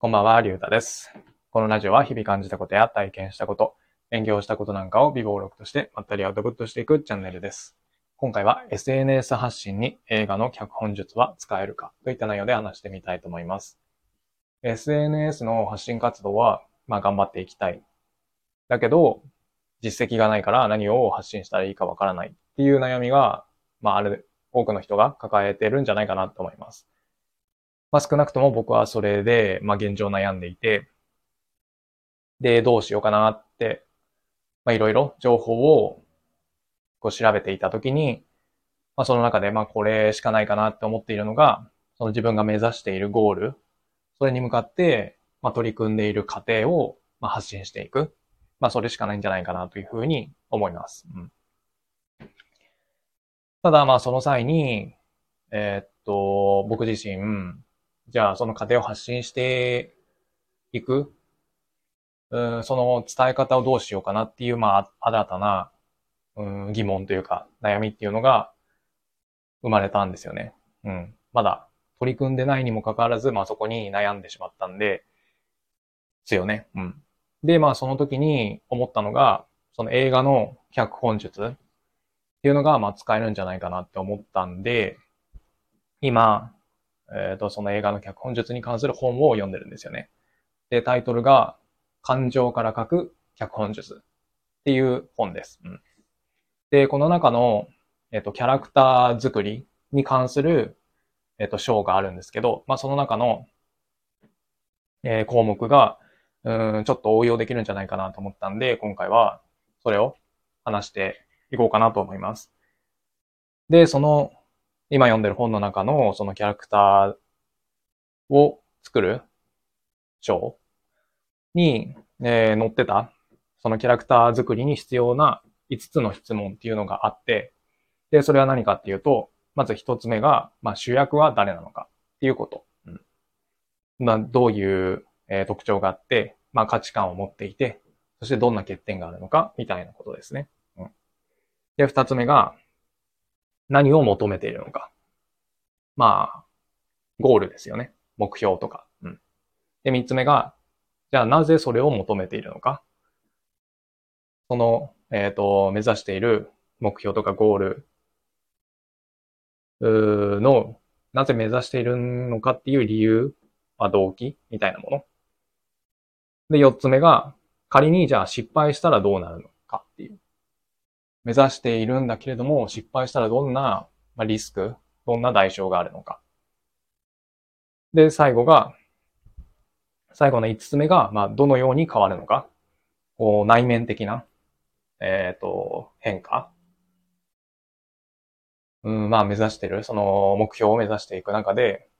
こんばんは、りゅうたです。このラジオは日々感じたことや体験したこと、勉強したことなんかを微暴録としてまったりアウトプットしていくチャンネルです。今回は SNS 発信に映画の脚本術は使えるかといった内容で話してみたいと思います。SNS の発信活動は、まあ頑張っていきたい。だけど、実績がないから何を発信したらいいかわからないっていう悩みが、まあある、多くの人が抱えてるんじゃないかなと思います。まあ少なくとも僕はそれで、まあ現状悩んでいて、で、どうしようかなって、まあいろいろ情報をこう調べていたときに、まあその中でまあこれしかないかなって思っているのが、その自分が目指しているゴール、それに向かって、まあ取り組んでいる過程を、まあ発信していく。まあそれしかないんじゃないかなというふうに思います。うん、ただまあその際に、えーっと、僕自身、じゃあその過程を発信していく、うん、その伝え方をどうしようかなっていう、まあ新たな、うん、疑問というか悩みっていうのが生まれたんですよね。うん。まだ取り組んでないにもかかわらず、まあそこに悩んでしまったんで、ですよね。うん。で、まあその時に思ったのが、その映画の脚本術っていうのが、まあ使えるんじゃないかなって思ったんで、今、えっ、と、その映画の脚本術に関する本を読んでるんですよね。で、タイトルが、感情から書く脚本術っていう本です。うん、で、この中の、えっ、と、キャラクター作りに関する、えっ、と、章があるんですけど、まあその中の、えー項目が、うん、ちょっと応用できるんじゃないかなと思ったんで、今回はそれを話していこうかなと思います。で、その、今読んでる本の中のそのキャラクターを作る章に、えー載ってた、そのキャラクター作りに必要な5つの質問っていうのがあって、で、それは何かっていうと、まず1つ目が、まあ、主役は誰なのかっていうこと。うんま、どういう、えー特徴があって、まあ、価値観を持っていて、そしてどんな欠点があるのかみたいなことですね。うん、で、2つ目が、何を求めているのか。まあ、ゴールですよね。目標とか。うん。で、三つ目が、じゃあなぜそれを求めているのか。その、えっ、と、目指している目標とかゴールうの、なぜ目指しているのかっていう理由、まあ、動機？みたいなもの。で、四つ目が、仮にじゃあ失敗したらどうなるの？目指しているんだけれども、失敗したらどんな、リスク、どんな代償があるのか。で、最後が、最後の五つ目が、まあ、どのように変わるのか。こう、内面的な、えっ、と、変化。うん、まあ、目指してる、その目標を目指していく中で、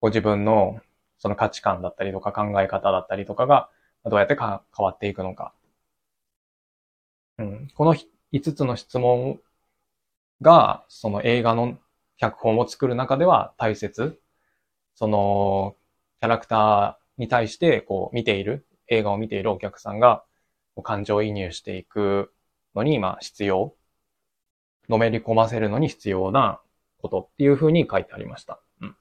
ご自分の、その価値観だったりとか考え方だったりとかが、どうやってか変わっていくのか。うん、この5つの質問が、その映画の脚本を作る中では大切。その、キャラクターに対して、こう、見ている、映画を見ているお客さんが、感情移入していくのに、まあ、必要。のめり込ませるのに必要なことっていうふうに書いてありました。うん。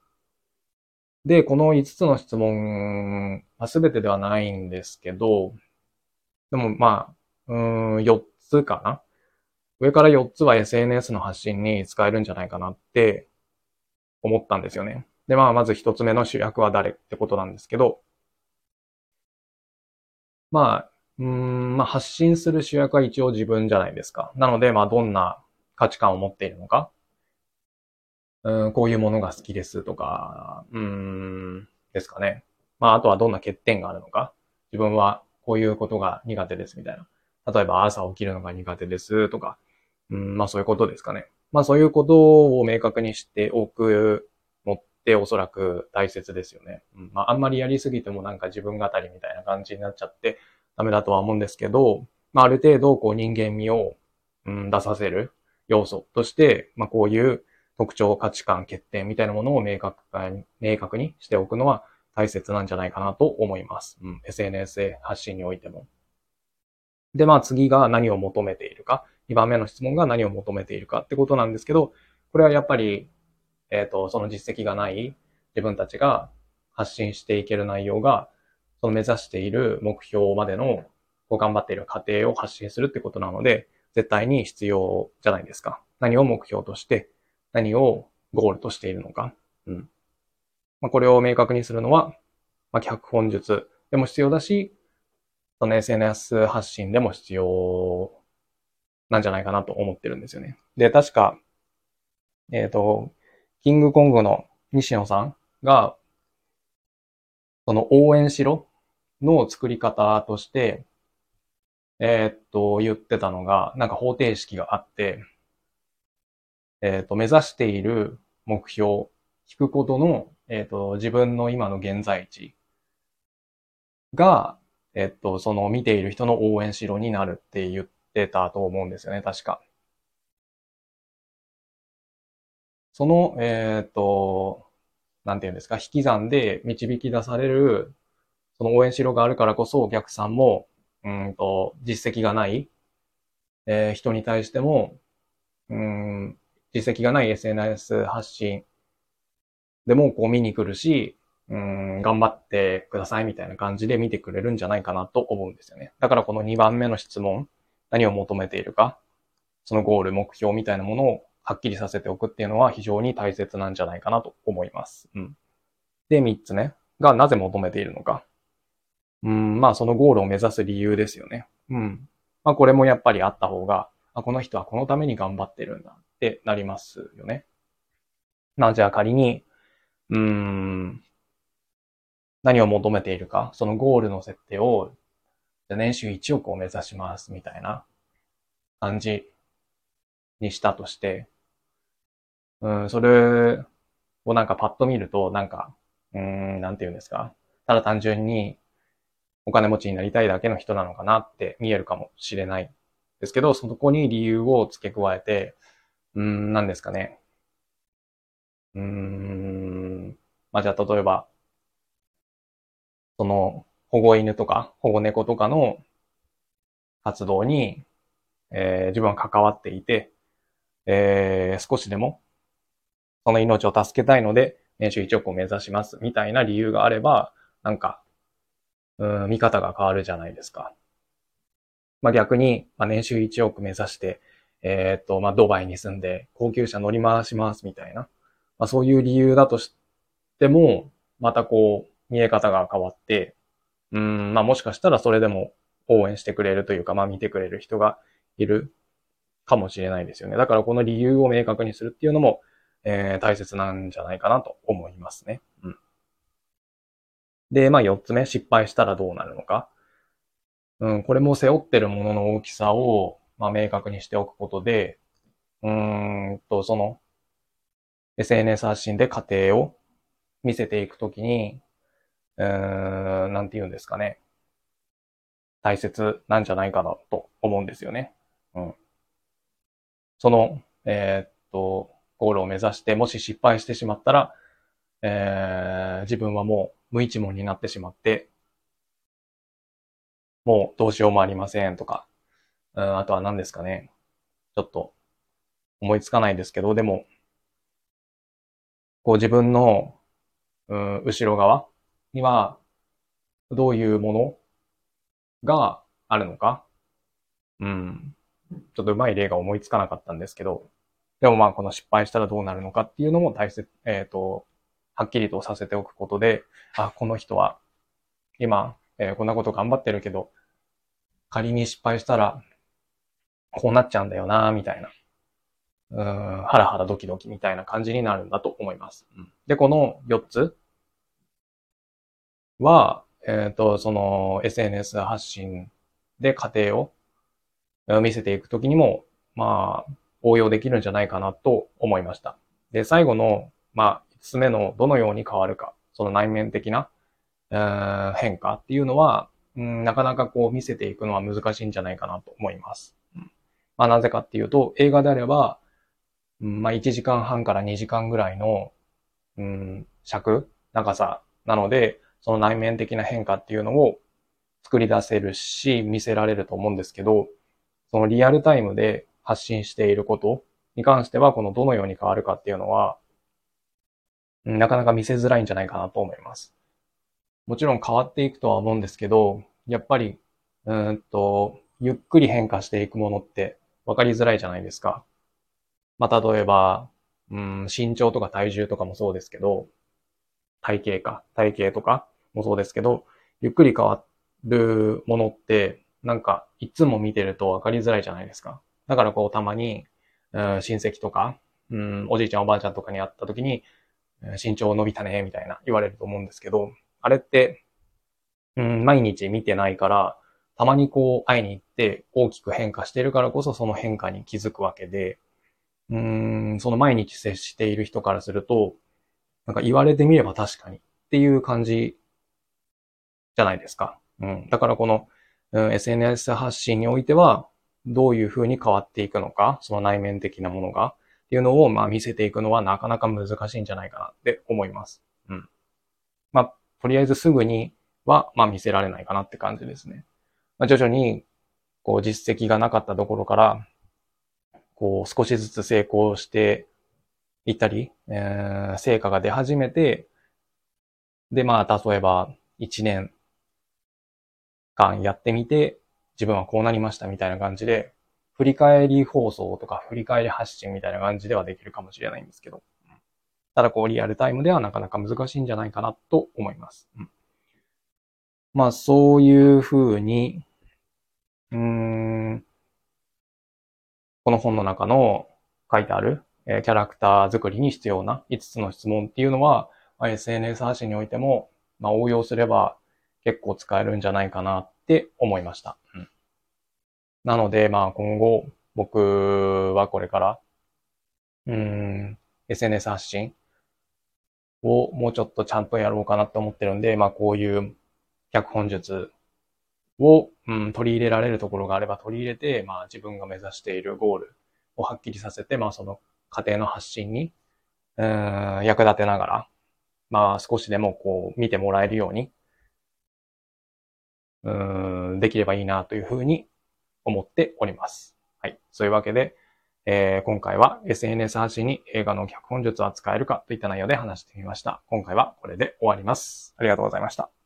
で、この5つの質問、まあ、全てではないんですけど、でもまあ、うん、4つかな上から4つは SNS の発信に使えるんじゃないかなって思ったんですよね。で、まあ、まず1つ目の主役は誰ってことなんですけど、まあ、うん、まあ、発信する主役は一応自分じゃないですか。なので、まあ、どんな価値観を持っているのか、うん、こういうものが好きですとか、うーん、ですかね。まあ、あとはどんな欠点があるのか。自分はこういうことが苦手ですみたいな。例えば朝起きるのが苦手ですとか、うん、まあそういうことですかね。まあそういうことを明確にしておくのっておそらく大切ですよね。うん、まああんまりやりすぎてもなんか自分語りみたいな感じになっちゃってダメだとは思うんですけど、まあある程度こう人間味を、うん、出させる要素として、まあこういう特徴、価値観、欠点みたいなものを明確に明確にしておくのは大切なんじゃないかなと思います。うん、SNS 発信においても。で、まあ次が何を求めているか。2番目の質問が何を求めているかってことなんですけど、これはやっぱり、えっ、と、その実績がない自分たちが発信していける内容が、その目指している目標までの、こう頑張っている過程を発信するってことなので、絶対に必要じゃないですか。何を目標として、何をゴールとしているのか。うん。まあ、これを明確にするのは、まあ、脚本術でも必要だし、その SNS 発信でも必要なんじゃないかなと思ってるんですよね。で、確か、えっ、ー、と、キングコングの西野さんが、その応援しろの作り方として、えー、っと、言ってたのが、なんか方程式があって、えー、っと、目指している目標、聞くことの、えっと、自分の今の現在地が、えっと、その見ている人の応援しろになるって言ってたと思うんですよね、確か。その、えっと、なんて言うんですか、引き算で導き出される、その応援しろがあるからこそお客さんも、うんと、実績がない、えー、人に対しても、うん、実績がない SNS 発信でもこう見に来るし、うん、頑張ってくださいみたいな感じで見てくれるんじゃないかなと思うんですよね。だからこの2番目の質問、何を求めているか、そのゴール、目標みたいなものをはっきりさせておくっていうのは非常に大切なんじゃないかなと思います。うん。で、3つ目がなぜ求めているのか。うん、まあそのゴールを目指す理由ですよね。うん。まあこれもやっぱりあった方が、あ、この人はこのために頑張ってるんだってなりますよね。まあじゃあ仮に、うーん、何を求めているか、そのゴールの設定を、じゃ年収1億を目指しますみたいな感じにしたとして、うん、それをなんかパッと見ると、なんか、うん、なんて言うんですか。ただ単純にお金持ちになりたいだけの人なのかなって見えるかもしれないですけど、そこに理由を付け加えて、うん、なんですかね。うん、まあ、じゃあ例えば、その保護犬とか保護猫とかの活動に、えー、自分は関わっていて、えー、少しでもその命を助けたいので、年収1億を目指しますみたいな理由があれば、なんか、うん、見方が変わるじゃないですか。まあ、逆に、まあ、年収1億目指して、えー、っと、まあ、ドバイに住んで高級車乗り回しますみたいな、まあ、そういう理由だとしても、またこう、見え方が変わって、うん、まあ、もしかしたらそれでも応援してくれるというか、まあ、見てくれる人がいるかもしれないですよね。だからこの理由を明確にするっていうのも、えー、大切なんじゃないかなと思いますね。うん。で、まあ、四つ目、失敗したらどうなるのか。うん、これも背負ってるものの大きさを、まあ、明確にしておくことで、うんと、その、SNS 発信で過程を見せていくときに、うん、なんて言うんですかね。大切なんじゃないかなと思うんですよね。うん。その、えー、っと、ゴールを目指して、もし失敗してしまったら、えー、自分はもう無一文になってしまって、もうどうしようもありませんとか、うん、あとは何ですかね。ちょっと思いつかないですけど、でも、こう自分の、うん、後ろ側には、どういうものがあるのか？うん。ちょっとうまい例が思いつかなかったんですけど、でもまあこの失敗したらどうなるのかっていうのも大切、えっ、ー、と、はっきりとさせておくことで、あ、この人は今、えー、こんなこと頑張ってるけど、仮に失敗したら、こうなっちゃうんだよな、みたいな。うん、ハラハラドキドキみたいな感じになるんだと思います。で、この4つは、えっ、ー、と、その SNS 発信で過程を見せていくときにも、まあ、応用できるんじゃないかなと思いました。で、最後の、まあ、5つ目のどのように変わるか、その内面的な、変化っていうのは、うん、なかなかこう見せていくのは難しいんじゃないかなと思います。まあ、なぜかっていうと、映画であれば、うん、まあ、1時間半から2時間ぐらいの、うん、尺、長さなので、その内面的な変化っていうのを作り出せるし、見せられると思うんですけど、そのリアルタイムで発信していることに関しては、このどのように変わるかっていうのは、なかなか見せづらいんじゃないかなと思います。もちろん変わっていくとは思うんですけど、やっぱり、うんと、ゆっくり変化していくものって分かりづらいじゃないですか。まあ、例えば、うん、身長とか体重とかもそうですけど、体型か、体型とかもそうですけど、ゆっくり変わるものって、なんか、いつも見てると分かりづらいじゃないですか。だからこう、たまに、親戚とか、うん、おじいちゃんおばあちゃんとかに会った時に、身長伸びたね、みたいな言われると思うんですけど、あれって、うん、毎日見てないから、たまにこう会いに行って大きく変化してるからこそその変化に気づくわけで、うん、その毎日接している人からすると、なんか言われてみれば確かにっていう感じじゃないですか。うん。だからこの、うん、SNS 発信においては、どういう風に変わっていくのか、その内面的なものが、っていうのを、まあ見せていくのはなかなか難しいんじゃないかなって思います。うん。まあ、とりあえずすぐには、まあ見せられないかなって感じですね。まあ、徐々に、こう実績がなかったところから、こう少しずつ成功していったり、えー、成果が出始めて、で、まあ、例えば、1年間やってみて、自分はこうなりましたみたいな感じで、振り返り放送とか振り返り発信みたいな感じではできるかもしれないんですけど、ただこうリアルタイムではなかなか難しいんじゃないかなと思います。うん、まあそういうふうに、うん、この本の中の書いてある、えキャラクター作りに必要な5つの質問っていうのは、ま、SNS 発信においても、まあ、応用すれば結構使えるんじゃないかなって思いました。うん、なので、まあ今後、僕はこれから、うん、SNS 発信をもうちょっとちゃんとやろうかなって思ってるんで、まあこういう脚本術を、うん、取り入れられるところがあれば取り入れて、まあ自分が目指しているゴールをはっきりさせて、まあその家庭の発信に、うん、役立てながら、まあ少しでもこう見てもらえるように、うん、できればいいなというふうに思っております。はい。そういうわけで、えー、今回は SNS 発信に映画の脚本術は使えるかといった内容で話してみました。今回はこれで終わります。ありがとうございました。